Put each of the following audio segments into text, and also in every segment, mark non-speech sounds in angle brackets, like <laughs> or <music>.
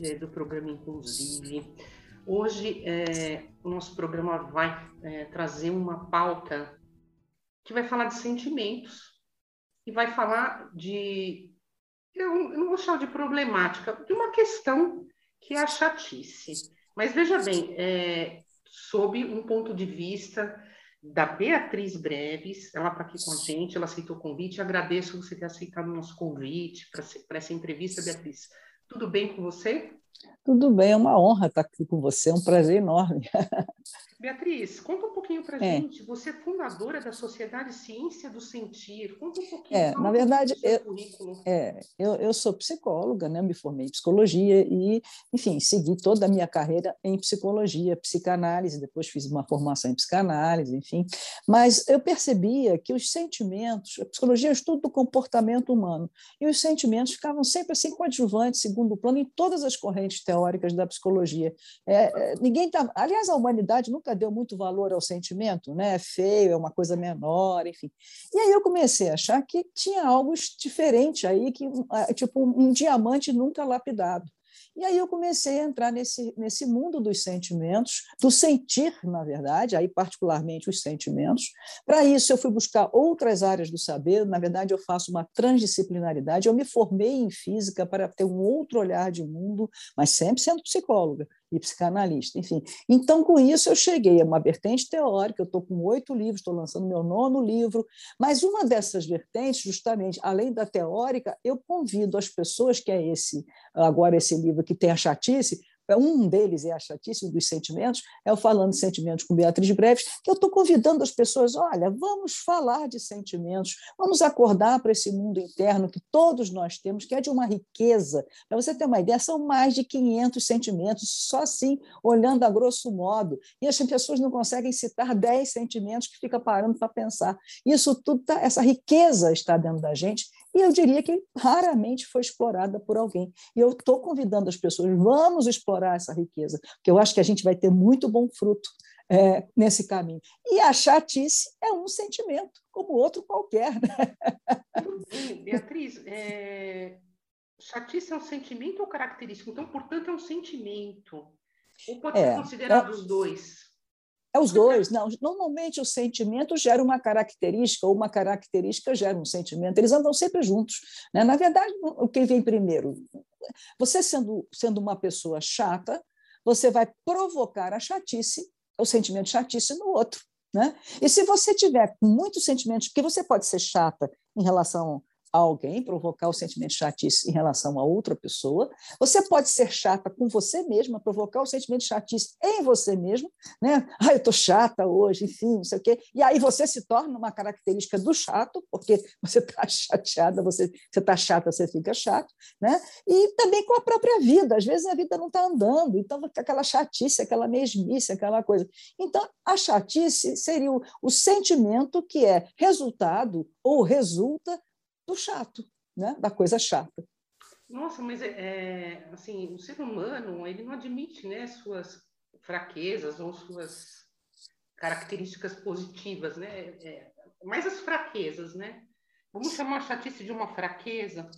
eh, do programa Inclusive, hoje eh, o nosso programa vai eh, trazer uma pauta que vai falar de sentimentos e vai falar de, eu, eu não vou chamar de problemática, de uma questão que é a chatice. Mas veja bem, sob um ponto de vista da Beatriz Breves, ela está aqui com a gente, ela aceitou o convite, agradeço você ter aceitado o nosso convite para essa entrevista, Beatriz. Tudo bem com você? Tudo bem, é uma honra estar aqui com você, é um prazer enorme. <laughs> Beatriz, conta um pouquinho para a é. gente. Você é fundadora da Sociedade Ciência do Sentir. Conta um pouquinho. É, na verdade, eu, é, eu, eu sou psicóloga, né? me formei em psicologia e, enfim, segui toda a minha carreira em psicologia, psicanálise, depois fiz uma formação em psicanálise, enfim. Mas eu percebia que os sentimentos, a psicologia é o estudo do comportamento humano, e os sentimentos ficavam sempre assim coadjuvantes, segundo plano, em todas as correntes teóricas da psicologia. É, é ninguém tá, aliás, a humanidade nunca deu muito valor ao sentimento, né? É feio, é uma coisa menor, enfim. E aí eu comecei a achar que tinha algo diferente aí, que ah, tipo um diamante nunca lapidado. E aí eu comecei a entrar nesse, nesse mundo dos sentimentos, do sentir, na verdade, aí particularmente os sentimentos. Para isso, eu fui buscar outras áreas do saber. Na verdade, eu faço uma transdisciplinaridade. Eu me formei em física para ter um outro olhar de mundo, mas sempre sendo psicóloga e psicanalista, enfim. Então, com isso, eu cheguei a uma vertente teórica, eu estou com oito livros, estou lançando meu nono livro, mas uma dessas vertentes, justamente, além da teórica, eu convido as pessoas, que é esse, agora esse livro que tem a chatice, um deles é a dos sentimentos, é o Falando Sentimentos com Beatriz Breves, que eu estou convidando as pessoas, olha, vamos falar de sentimentos, vamos acordar para esse mundo interno que todos nós temos, que é de uma riqueza. Para você ter uma ideia, são mais de 500 sentimentos, só assim, olhando a grosso modo. E as pessoas não conseguem citar 10 sentimentos que fica parando para pensar. Isso tudo, tá, essa riqueza está dentro da gente, e eu diria que raramente foi explorada por alguém. E eu estou convidando as pessoas, vamos explorar essa riqueza, porque eu acho que a gente vai ter muito bom fruto é, nesse caminho. E a chatice é um sentimento, como outro qualquer. Né? Beatriz, é... chatice é um sentimento ou característico? Então, portanto, é um sentimento. Ou pode é, ser considerado é... os dois? É os dois. Não, normalmente o sentimento gera uma característica, ou uma característica gera um sentimento. Eles andam sempre juntos. Né? Na verdade, o que vem primeiro? Você sendo, sendo uma pessoa chata, você vai provocar a chatice, o sentimento chatice no outro. Né? E se você tiver muitos sentimentos, porque você pode ser chata em relação alguém, provocar o sentimento de chatice em relação a outra pessoa. Você pode ser chata com você mesma, provocar o sentimento de chatice em você mesma, né? Ah, eu estou chata hoje, enfim, não sei o quê. E aí você se torna uma característica do chato, porque você está <laughs> chateada, você está chata, você fica chato, né? E também com a própria vida. Às vezes a vida não está andando, então aquela chatice, aquela mesmice, aquela coisa. Então, a chatice seria o, o sentimento que é resultado ou resulta do chato, né? da coisa chata. Nossa, mas é, é, assim, o ser humano ele não admite né, suas fraquezas ou suas características positivas, né? É, mais as fraquezas, né? Vamos chamar a chatice de uma fraqueza.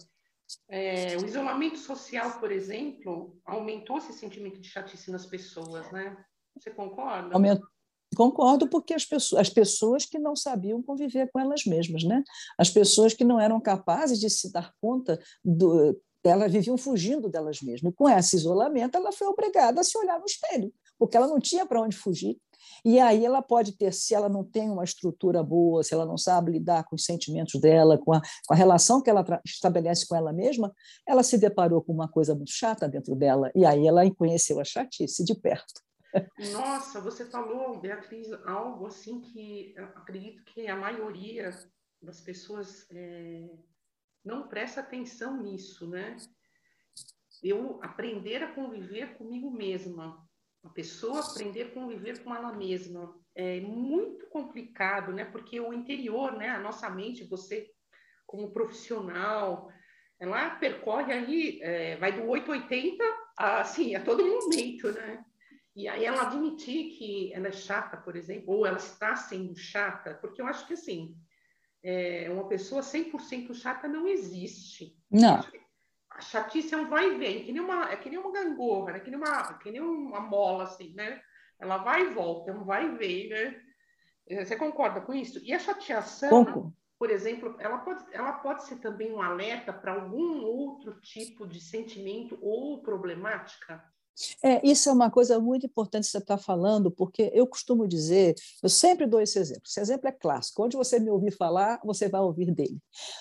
É, o isolamento social, por exemplo, aumentou esse sentimento de chatice nas pessoas, né? Você concorda? Aumentou, Concordo, porque as pessoas, as pessoas que não sabiam conviver com elas mesmas, né? as pessoas que não eram capazes de se dar conta do. Elas viviam fugindo delas mesmas. E com esse isolamento, ela foi obrigada a se olhar no espelho, porque ela não tinha para onde fugir. E aí ela pode ter, se ela não tem uma estrutura boa, se ela não sabe lidar com os sentimentos dela, com a, com a relação que ela estabelece com ela mesma, ela se deparou com uma coisa muito chata dentro dela, e aí ela conheceu a chatice de perto. Nossa, você falou, Beatriz, algo assim que acredito que a maioria das pessoas é, não presta atenção nisso, né? eu aprender a conviver comigo mesma, a pessoa aprender a conviver com ela mesma. É muito complicado, né? Porque o interior, né? A nossa mente, você como profissional, ela percorre aí, é, vai do 880 a, assim, a todo momento, né? E aí ela admitir que ela é chata, por exemplo, ou ela está sendo chata, porque eu acho que, assim, é, uma pessoa 100% chata não existe. Não. A chatice é um vai e vem, que nem uma, é que nem uma gangorra, né? que, nem uma, que nem uma mola, assim, né? Ela vai e volta, é um vai e vem, né? Você concorda com isso? E a chateação... Concordo por exemplo, ela pode, ela pode ser também um alerta para algum outro tipo de sentimento ou problemática? É, isso é uma coisa muito importante que você está falando, porque eu costumo dizer, eu sempre dou esse exemplo. Esse exemplo é clássico. Onde você me ouvir falar, você vai ouvir dele.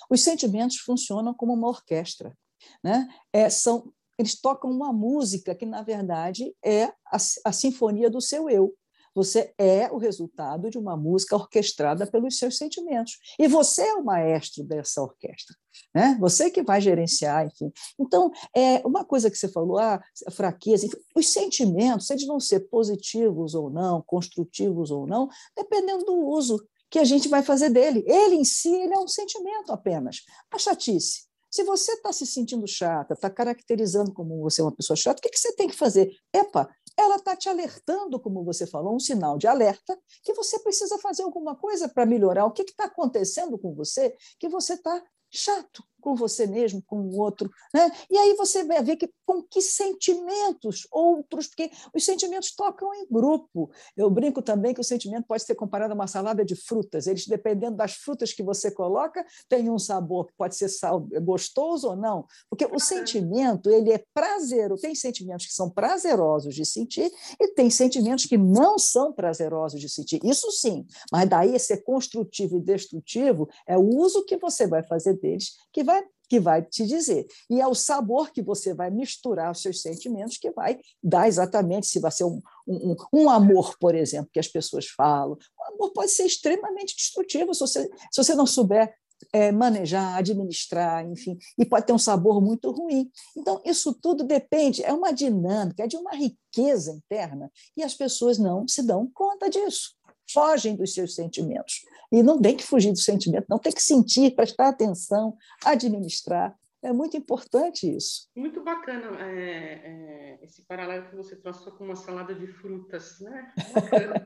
Os sentimentos funcionam como uma orquestra. Né? É, são, eles tocam uma música que, na verdade, é a, a sinfonia do seu eu. Você é o resultado de uma música orquestrada pelos seus sentimentos. E você é o maestro dessa orquestra. Né? Você que vai gerenciar, enfim. Então, é uma coisa que você falou, ah, fraqueza, enfim, os sentimentos, eles vão ser positivos ou não, construtivos ou não, dependendo do uso que a gente vai fazer dele. Ele em si, ele é um sentimento apenas. A chatice. Se você está se sentindo chata, está caracterizando como você é uma pessoa chata, o que, que você tem que fazer? Epa, ela está te alertando, como você falou, um sinal de alerta, que você precisa fazer alguma coisa para melhorar. O que está acontecendo com você que você está chato com você mesmo, com o outro. Né? E aí você vai ver que, com que sentimentos outros, porque os sentimentos tocam em grupo. Eu brinco também que o sentimento pode ser comparado a uma salada de frutas. Eles, dependendo das frutas que você coloca, tem um sabor que pode ser sal, gostoso ou não. Porque o sentimento ele é prazeroso. Tem sentimentos que são prazerosos de sentir e tem sentimentos que não são prazerosos de sentir. Isso sim, mas daí ser construtivo e destrutivo é o uso que você vai fazer deles que vai, que vai te dizer. E é o sabor que você vai misturar os seus sentimentos que vai dar exatamente se vai ser um, um, um amor, por exemplo, que as pessoas falam. O amor pode ser extremamente destrutivo se você, se você não souber é, manejar, administrar, enfim, e pode ter um sabor muito ruim. Então, isso tudo depende, é uma dinâmica, é de uma riqueza interna, e as pessoas não se dão conta disso fogem dos seus sentimentos. E não tem que fugir do sentimento, não tem que sentir, prestar atenção, administrar. É muito importante isso. Muito bacana é, é, esse paralelo que você trouxe com uma salada de frutas, né? Bacana.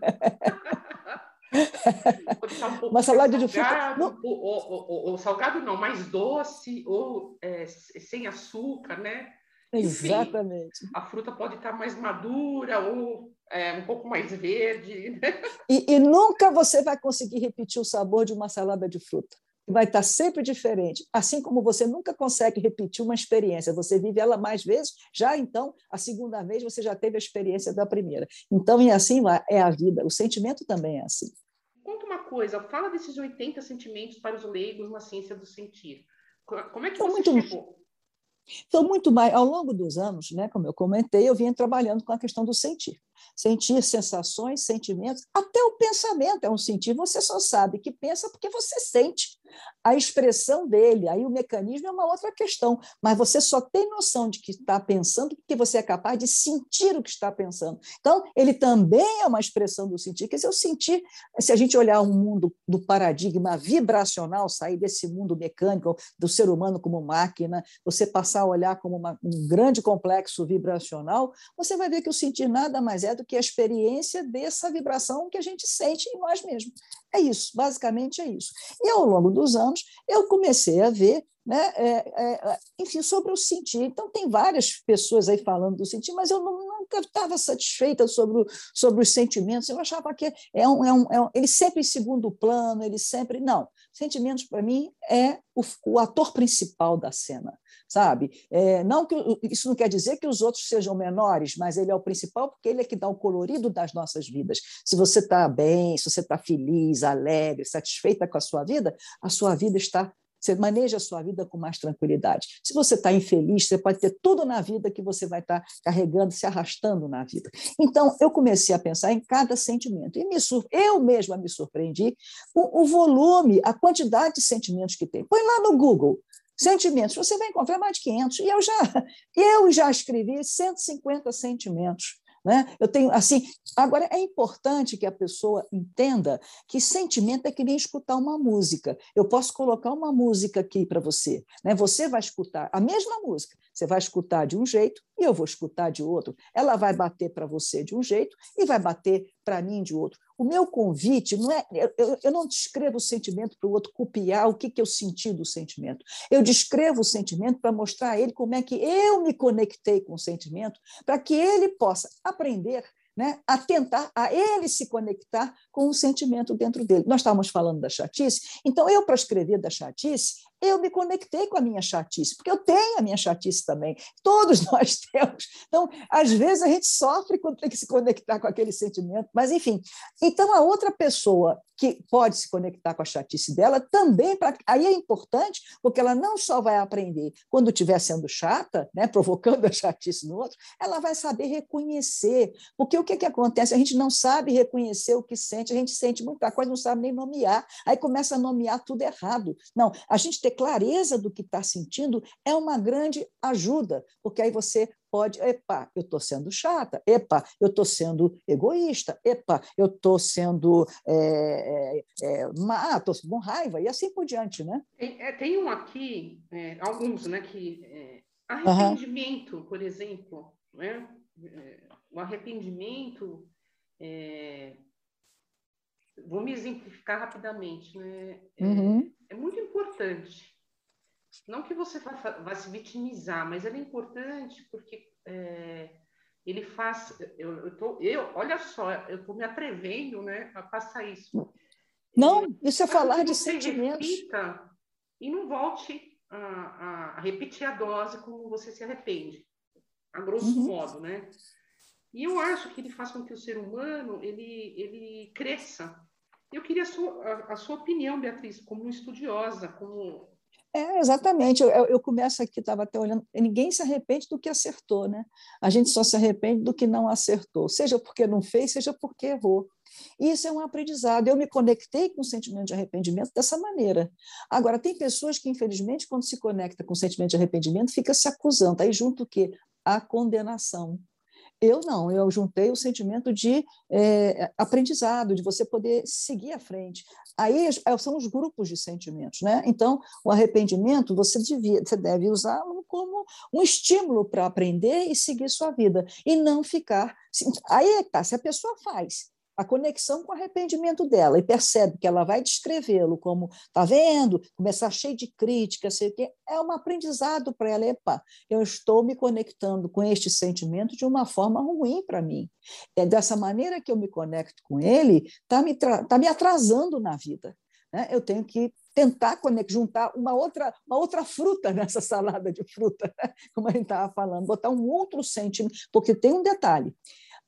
<laughs> um uma salada de frutas. Ou, ou, ou, ou, salgado não, mais doce, ou é, sem açúcar, né? Exatamente. Enfim, a fruta pode estar mais madura ou é, um pouco mais verde. Né? E, e, nunca você vai conseguir repetir o sabor de uma salada de fruta. Vai estar sempre diferente. Assim como você nunca consegue repetir uma experiência, você vive ela mais vezes, já então, a segunda vez, você já teve a experiência da primeira. Então, e assim é a vida. O sentimento também é assim. Conta uma coisa, fala desses 80 sentimentos para os leigos na ciência do sentir. Como é que você muito... chegou? Então, muito mais, ao longo dos anos, né, como eu comentei, eu vinha trabalhando com a questão do sentir. Sentir sensações, sentimentos, até o pensamento é um sentir. Você só sabe que pensa porque você sente a expressão dele. Aí o mecanismo é uma outra questão, mas você só tem noção de que está pensando porque você é capaz de sentir o que está pensando. Então, ele também é uma expressão do sentir. Quer dizer, eu sentir, se a gente olhar um mundo do paradigma vibracional, sair desse mundo mecânico, do ser humano como máquina, você passar a olhar como uma, um grande complexo vibracional, você vai ver que o sentir nada mais é do que a experiência dessa vibração que a gente sente em nós mesmos. É isso, basicamente é isso. E ao longo dos anos, eu comecei a ver, né, é, é, enfim, sobre o sentir. Então, tem várias pessoas aí falando do sentir, mas eu não, nunca estava satisfeita sobre, o, sobre os sentimentos. Eu achava que é um, é um, é um, ele sempre em segundo plano, ele sempre. Não, sentimentos, para mim, é o, o ator principal da cena sabe? É, não que isso não quer dizer que os outros sejam menores, mas ele é o principal porque ele é que dá o colorido das nossas vidas. Se você está bem, se você está feliz, alegre, satisfeita com a sua vida, a sua vida está você maneja a sua vida com mais tranquilidade. Se você está infeliz, você pode ter tudo na vida que você vai estar tá carregando, se arrastando na vida. Então, eu comecei a pensar em cada sentimento. E me eu mesma me surpreendi com o volume, a quantidade de sentimentos que tem. Põe lá no Google Sentimentos, você vai encontrar mais de 500. E eu já, <laughs> eu já escrevi 150 sentimentos. Né? Eu tenho assim. Agora é importante que a pessoa entenda que sentimento é que nem escutar uma música. Eu posso colocar uma música aqui para você, né? Você vai escutar a mesma música. Você vai escutar de um jeito e eu vou escutar de outro. Ela vai bater para você de um jeito e vai bater para mim de outro. O meu convite não é. Eu, eu não descrevo o sentimento para o outro copiar o que, que eu senti do sentimento. Eu descrevo o sentimento para mostrar a ele como é que eu me conectei com o sentimento, para que ele possa aprender né, a tentar, a ele se conectar com o sentimento dentro dele. Nós estávamos falando da chatice, então eu, para escrever da chatice, eu me conectei com a minha chatice, porque eu tenho a minha chatice também. Todos <laughs> nós temos. Então, às vezes, a gente sofre quando tem que se conectar com aquele sentimento, mas, enfim. Então, a outra pessoa que pode se conectar com a chatice dela também, pra... aí é importante, porque ela não só vai aprender quando estiver sendo chata, né, provocando a chatice no outro, ela vai saber reconhecer. Porque o que, que acontece? A gente não sabe reconhecer o que sente, a gente sente muita coisa, não sabe nem nomear, aí começa a nomear tudo errado. Não, a gente ter clareza do que está sentindo é uma grande ajuda, porque aí você pode, epa, eu estou sendo chata, epa, eu estou sendo egoísta, epa, eu estou sendo é, é, má, estou com raiva, e assim por diante, né? Tem, é, tem um aqui, é, alguns, né, que arrependimento, uhum. por exemplo, né? O arrependimento vou me exemplificar rapidamente, né? Uhum. É, muito importante. Não que você vá, vá, se vitimizar, mas ele é importante porque é, ele faz. Eu, eu, tô, eu, olha só, eu estou me atrevendo, né, a passar isso. Não, isso é falar de sentimentos. e não volte a, a, repetir a dose como você se arrepende, a grosso uhum. modo, né? E eu acho que ele faz com que o ser humano ele, ele cresça eu queria a sua, a, a sua opinião, Beatriz, como estudiosa, como é, exatamente. Eu, eu começo aqui, estava até olhando. Ninguém se arrepende do que acertou, né? A gente só se arrepende do que não acertou, seja porque não fez, seja porque errou. Isso é um aprendizado. Eu me conectei com o sentimento de arrependimento dessa maneira. Agora, tem pessoas que, infelizmente, quando se conecta com o sentimento de arrependimento, fica se acusando. Aí junto o quê? A condenação. Eu não, eu juntei o sentimento de é, aprendizado, de você poder seguir à frente. Aí é, são os grupos de sentimentos, né? Então, o arrependimento você, devia, você deve usá-lo como um estímulo para aprender e seguir sua vida, e não ficar. Aí é tá, se a pessoa faz a conexão com o arrependimento dela e percebe que ela vai descrevê-lo como, tá vendo, começar cheio de críticas, sei o quê, é um aprendizado para ela. Epa, eu estou me conectando com este sentimento de uma forma ruim para mim. É dessa maneira que eu me conecto com ele, está me, tá me atrasando na vida. Né? Eu tenho que tentar juntar uma outra, uma outra fruta <laughs> nessa salada de fruta, né? como a gente estava falando, botar um outro sentimento, porque tem um detalhe.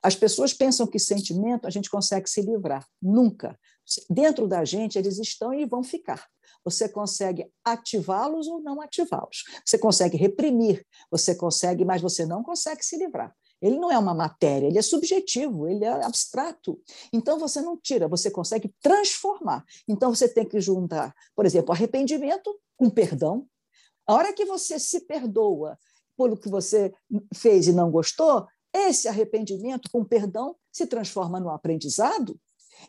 As pessoas pensam que sentimento a gente consegue se livrar. Nunca. Dentro da gente, eles estão e vão ficar. Você consegue ativá-los ou não ativá-los. Você consegue reprimir, você consegue, mas você não consegue se livrar. Ele não é uma matéria, ele é subjetivo, ele é abstrato. Então você não tira, você consegue transformar. Então você tem que juntar, por exemplo, arrependimento com perdão. A hora que você se perdoa pelo que você fez e não gostou, esse arrependimento, com perdão, se transforma no aprendizado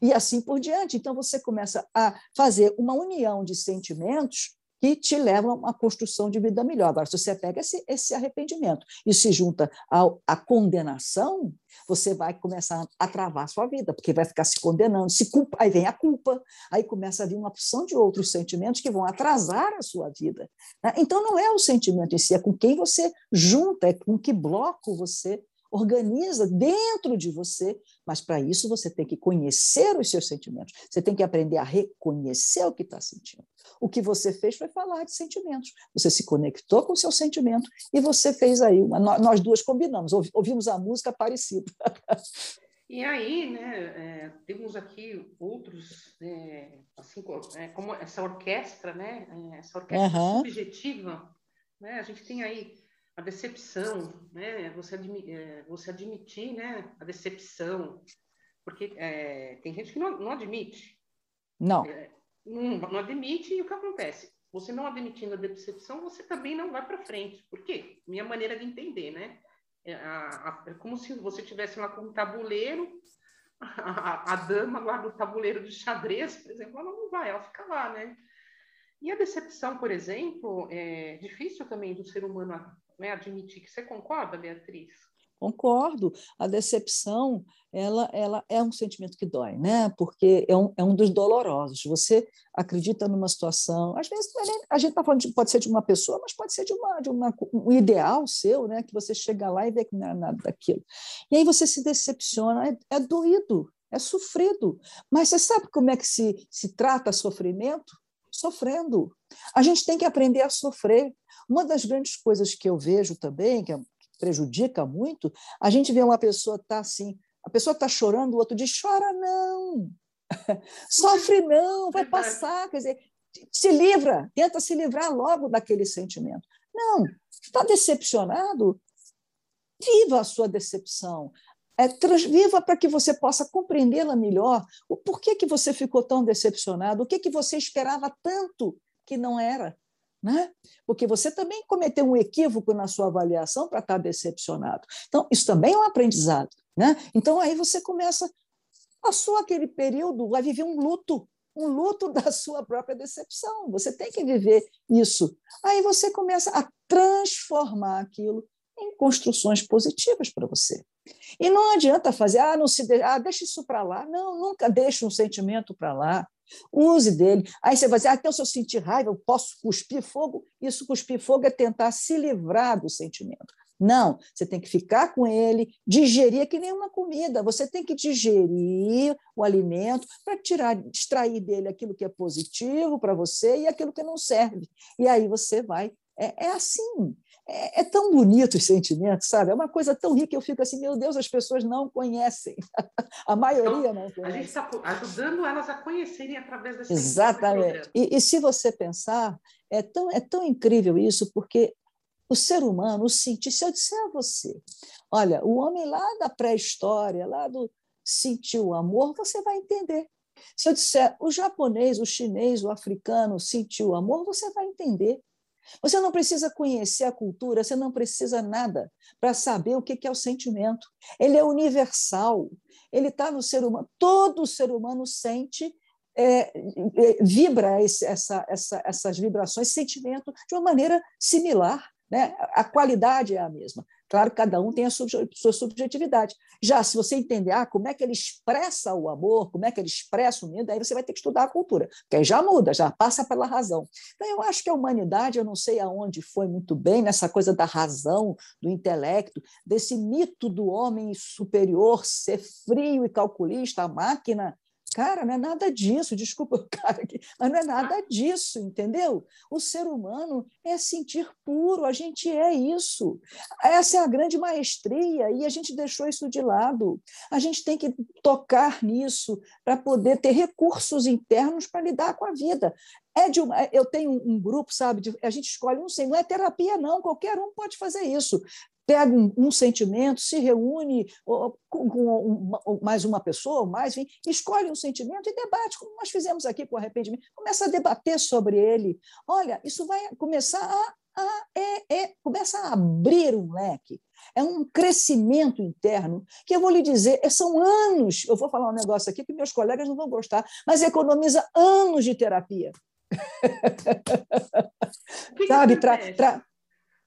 e assim por diante. Então, você começa a fazer uma união de sentimentos que te levam a uma construção de vida melhor. Agora, se você pega esse, esse arrependimento e se junta ao, à condenação, você vai começar a travar a sua vida, porque vai ficar se condenando, se culpa, aí vem a culpa, aí começa a vir uma opção de outros sentimentos que vão atrasar a sua vida. Né? Então, não é o sentimento em si, é com quem você junta, é com que bloco você organiza dentro de você, mas para isso você tem que conhecer os seus sentimentos, você tem que aprender a reconhecer o que está sentindo. O que você fez foi falar de sentimentos. Você se conectou com o seu sentimento e você fez aí, uma, nós duas combinamos, ouvimos a música parecida. E aí, né, é, temos aqui outros, é, assim, é, como essa orquestra, né, é, essa orquestra uhum. subjetiva, né, a gente tem aí a decepção, né? Você, admi é, você admitir, né? A decepção, porque é, tem gente que não, não admite. Não. É, não. Não admite e o que acontece? você não admitindo a decepção, você também não vai para frente. Por quê? Minha maneira de entender, né? É, a, a, é como se você tivesse lá com um tabuleiro, <laughs> a, a, dama lá do tabuleiro de xadrez, por exemplo, ela não vai, ela fica lá, né? E a decepção, por exemplo, é difícil também do ser humano né, admitir que você concorda, Beatriz? Concordo. A decepção, ela, ela é um sentimento que dói, né? Porque é um, é um dos dolorosos. Você acredita numa situação, às vezes é a gente está falando de, pode ser de uma pessoa, mas pode ser de uma de uma um ideal seu, né? Que você chega lá e vê que não é nada daquilo. E aí você se decepciona, é, é doído, é sofrido. Mas você sabe como é que se, se trata sofrimento? Sofrendo. A gente tem que aprender a sofrer. Uma das grandes coisas que eu vejo também, que é prejudica muito, a gente vê uma pessoa tá assim, a pessoa está chorando, o outro diz: chora não, <laughs> sofre não, vai passar. Quer dizer, se livra, tenta se livrar logo daquele sentimento. Não, está decepcionado? Viva a sua decepção. É, viva para que você possa compreendê-la melhor. O porquê que você ficou tão decepcionado? O que, que você esperava tanto que não era? Né? Porque você também cometeu um equívoco na sua avaliação para estar decepcionado. Então, isso também é um aprendizado. Né? Então, aí você começa, passou aquele período a viver um luto, um luto <laughs> da sua própria decepção. Você tem que viver isso. Aí você começa a transformar aquilo em construções positivas para você. E não adianta fazer, ah, não se de... ah, deixa isso para lá. Não, nunca deixe um sentimento para lá. Use dele. Aí você vai dizer, ah, então se eu sentir raiva, eu posso cuspir fogo. Isso, cuspir fogo, é tentar se livrar do sentimento. Não, você tem que ficar com ele, digerir, é que nem uma comida. Você tem que digerir o alimento para tirar, extrair dele aquilo que é positivo para você e aquilo que não serve. E aí você vai. É, é assim. É, é, tão bonito os sentimentos, sabe? É uma coisa tão rica, eu fico assim, meu Deus, as pessoas não conhecem. <laughs> a maioria então, não conhece. A gente está ajudando elas a conhecerem através desse Exatamente. E, e, se você pensar, é tão, é tão incrível isso, porque o ser humano, o sentir, se eu disser a você, olha, o homem lá da pré-história, lá do sentiu o amor, você vai entender. Se eu disser o japonês, o chinês, o africano sentiu o amor, você vai entender. Você não precisa conhecer a cultura, você não precisa nada para saber o que é o sentimento. Ele é universal, ele está no ser humano. Todo ser humano sente, é, é, vibra esse, essa, essa, essas vibrações, sentimento, de uma maneira similar. Né? A qualidade é a mesma. Claro cada um tem a sua subjetividade. Já se você entender ah, como é que ele expressa o amor, como é que ele expressa o medo, aí você vai ter que estudar a cultura, porque aí já muda, já passa pela razão. Então, eu acho que a humanidade, eu não sei aonde foi muito bem nessa coisa da razão, do intelecto, desse mito do homem superior ser frio e calculista, a máquina Cara, não é nada disso, desculpa o <laughs> cara aqui, mas não é nada disso, entendeu? O ser humano é sentir puro, a gente é isso. Essa é a grande maestria e a gente deixou isso de lado. A gente tem que tocar nisso para poder ter recursos internos para lidar com a vida. É de uma, eu tenho um grupo, sabe? De, a gente escolhe um, não é terapia, não, qualquer um pode fazer isso pega um, um sentimento, se reúne ou, com, com mais uma pessoa, mais, enfim, escolhe um sentimento e debate, como nós fizemos aqui com o arrependimento, começa a debater sobre ele. Olha, isso vai começar a, a é, é, começa a abrir um leque. É um crescimento interno que eu vou lhe dizer, é, são anos. Eu vou falar um negócio aqui que meus colegas não vão gostar, mas economiza anos de terapia. <laughs> Sabe, para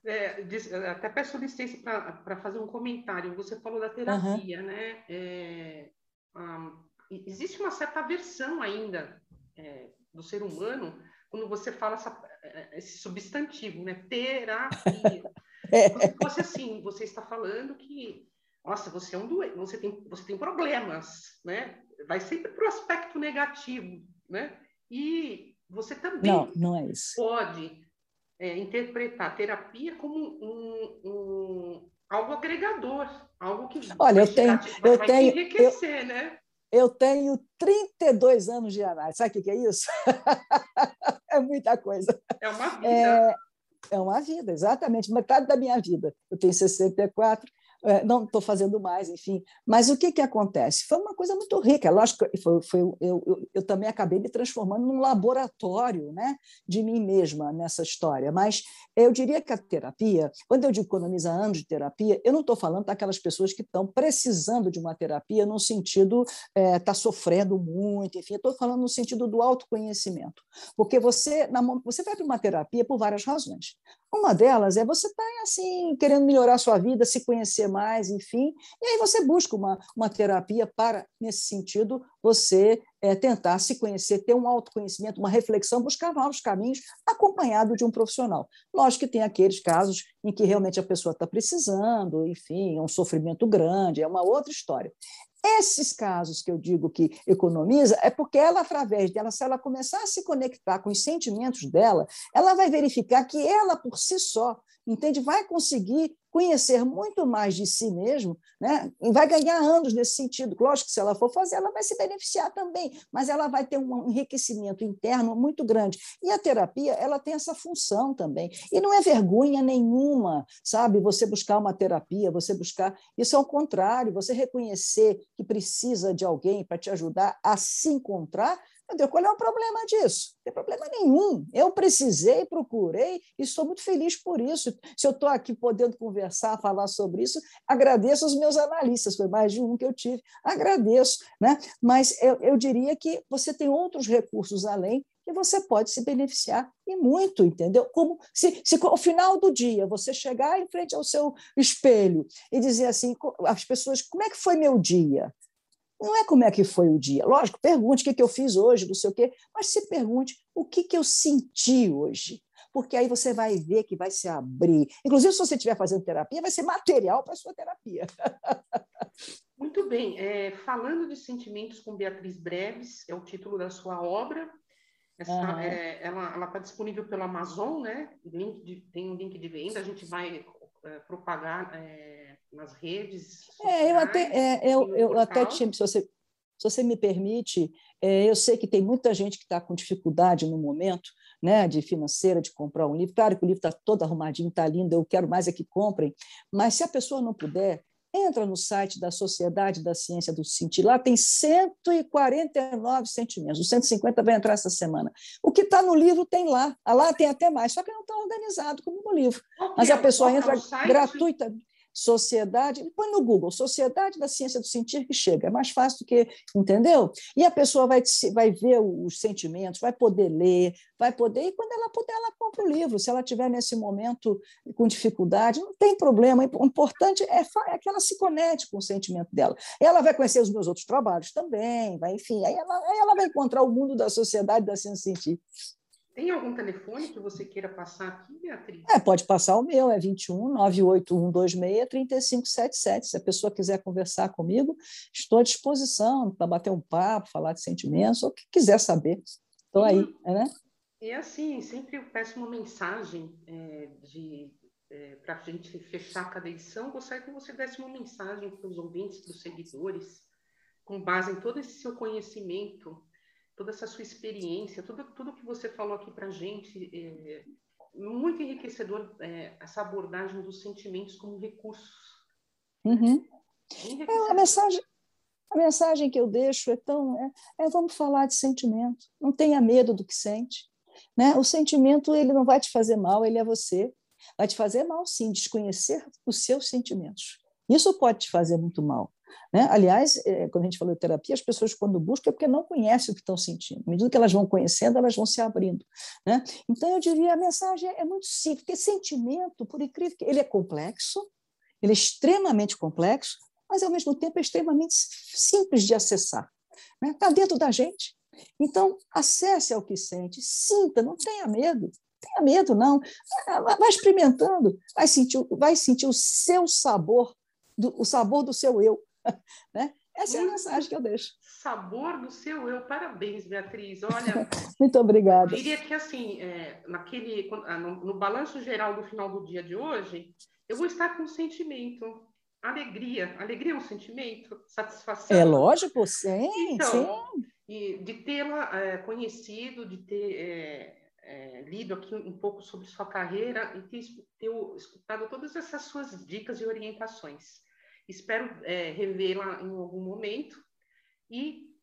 é, até peço licença para fazer um comentário. Você falou da terapia, uhum. né? É, um, existe uma certa aversão ainda é, do ser humano quando você fala essa, é, esse substantivo, né? Terapia. <laughs> É. Fosse assim, você está falando que, nossa, você é um doente, você tem, você tem problemas, né? Vai sempre para o aspecto negativo, né? E você também não, não é pode é, interpretar terapia como um, um, algo agregador, algo que Olha, eu tenho, vai, eu vai tenho, enriquecer, eu, né? Eu tenho 32 anos de análise. Sabe o que é isso? <laughs> é muita coisa. É uma vida. É, é uma vida, exatamente, metade da minha vida. Eu tenho 64. É, não estou fazendo mais, enfim. Mas o que, que acontece? Foi uma coisa muito rica. Lógico, foi, foi, eu, eu, eu também acabei me transformando num laboratório né, de mim mesma nessa história. Mas eu diria que a terapia, quando eu digo economiza anos de terapia, eu não estou falando daquelas pessoas que estão precisando de uma terapia no sentido está é, tá sofrendo muito, enfim, estou falando no sentido do autoconhecimento. Porque você, na, você vai para uma terapia por várias razões. Uma delas é você estar tá, assim, querendo melhorar a sua vida, se conhecer mais, enfim, e aí você busca uma, uma terapia para, nesse sentido, você é, tentar se conhecer, ter um autoconhecimento, uma reflexão, buscar novos caminhos, acompanhado de um profissional. Lógico que tem aqueles casos em que realmente a pessoa está precisando, enfim, é um sofrimento grande, é uma outra história. Esses casos que eu digo que economiza é porque ela, através dela, se ela começar a se conectar com os sentimentos dela, ela vai verificar que ela, por si só, entende, vai conseguir conhecer muito mais de si mesmo, né? e vai ganhar anos nesse sentido. Lógico que se ela for fazer, ela vai se beneficiar também, mas ela vai ter um enriquecimento interno muito grande. E a terapia, ela tem essa função também. E não é vergonha nenhuma, sabe? Você buscar uma terapia, você buscar. Isso é o contrário, você reconhecer que precisa de alguém para te ajudar a se encontrar meu Deus, qual é o problema disso? Não tem problema nenhum. Eu precisei, procurei e estou muito feliz por isso. Se eu estou aqui podendo conversar, falar sobre isso, agradeço aos meus analistas, foi mais de um que eu tive, agradeço. Né? Mas eu, eu diria que você tem outros recursos além que você pode se beneficiar e muito, entendeu? Como se, se ao final do dia você chegar em frente ao seu espelho e dizer assim, as pessoas, como é que foi meu dia? Não é como é que foi o dia. Lógico, pergunte o que, que eu fiz hoje, não sei o quê, mas se pergunte o que, que eu senti hoje. Porque aí você vai ver que vai se abrir. Inclusive, se você estiver fazendo terapia, vai ser material para a sua terapia. <laughs> Muito bem. É, falando de sentimentos com Beatriz Breves, é o título da sua obra. Essa, uhum. é, ela está disponível pelo Amazon, né? De, tem um link de venda, a gente vai propagar é, nas redes sociais, É, eu até, é, eu, eu até tinha, se você, se você me permite, é, eu sei que tem muita gente que está com dificuldade no momento, né, de financeira, de comprar um livro. Claro que o livro está todo arrumadinho, está lindo, eu quero mais é que comprem, mas se a pessoa não puder, entra no site da Sociedade da Ciência do Sentir, lá tem 149 sentimentos, os 150 vai entrar essa semana. O que está no livro tem lá, lá tem até mais, só que não está organizado como no livro. Mas a pessoa entra gratuitamente. Sociedade, põe no Google, Sociedade da Ciência do Sentir, que chega, é mais fácil do que, entendeu? E a pessoa vai, vai ver os sentimentos, vai poder ler, vai poder, e quando ela puder, ela compra o livro. Se ela tiver nesse momento com dificuldade, não tem problema. O importante é, é que ela se conecte com o sentimento dela. Ela vai conhecer os meus outros trabalhos também, vai, enfim, aí ela, aí ela vai encontrar o mundo da sociedade da ciência do sentir. Tem algum telefone que você queira passar aqui, Beatriz? É, pode passar o meu, é 21 98126 3577. Se a pessoa quiser conversar comigo, estou à disposição para bater um papo, falar de sentimentos, ou o que quiser saber. Estou aí, né? E assim, sempre eu peço uma mensagem é, de é, para a gente fechar cada edição. Gostaria que você desse uma mensagem para os ouvintes, para os seguidores, com base em todo esse seu conhecimento toda essa sua experiência, tudo, tudo que você falou aqui para a gente, é, muito enriquecedor é, essa abordagem dos sentimentos como recursos. Uhum. É, a, mensagem, a mensagem que eu deixo é tão é, é, vamos falar de sentimento. Não tenha medo do que sente. Né? O sentimento ele não vai te fazer mal, ele é você. Vai te fazer mal, sim, desconhecer os seus sentimentos. Isso pode te fazer muito mal. Né? Aliás, é, quando a gente falou de terapia, as pessoas, quando buscam, é porque não conhecem o que estão sentindo. À medida que elas vão conhecendo, elas vão se abrindo. Né? Então, eu diria, a mensagem é muito simples, porque sentimento, por incrível que ele é complexo, ele é extremamente complexo, mas, ao mesmo tempo, é extremamente simples de acessar. Está né? Tá dentro da gente. Então, acesse ao que sente, sinta, não tenha medo. Tenha medo, não. Vai experimentando, vai sentir, vai sentir o seu sabor, do, o sabor do seu eu. <laughs> né? Essa é a mensagem que eu deixo. Sabor do seu eu. Parabéns, Beatriz. Olha. <laughs> Muito obrigada. Eu diria que, assim, é, naquele, ah, no, no balanço geral do final do dia de hoje, eu vou estar com um sentimento. Alegria. Alegria é um sentimento? Satisfação? É lógico, sim. Então, sim. E de tê-la é, conhecido, de ter é, é, lido aqui um pouco sobre sua carreira e ter, ter escutado todas essas suas dicas e orientações. Espero é, revê-la em algum momento e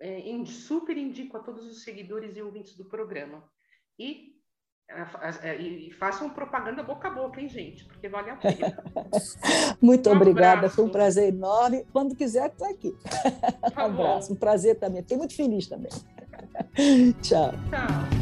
é, super indico a todos os seguidores e ouvintes do programa. E, e façam propaganda boca a boca, hein, gente? Porque vale a pena. <laughs> Muito um obrigada, abraço. foi um prazer enorme. Quando quiser, estou aqui. Tá <laughs> um abraço, um prazer também. Fiquei muito feliz também. <laughs> Tchau. Tchau.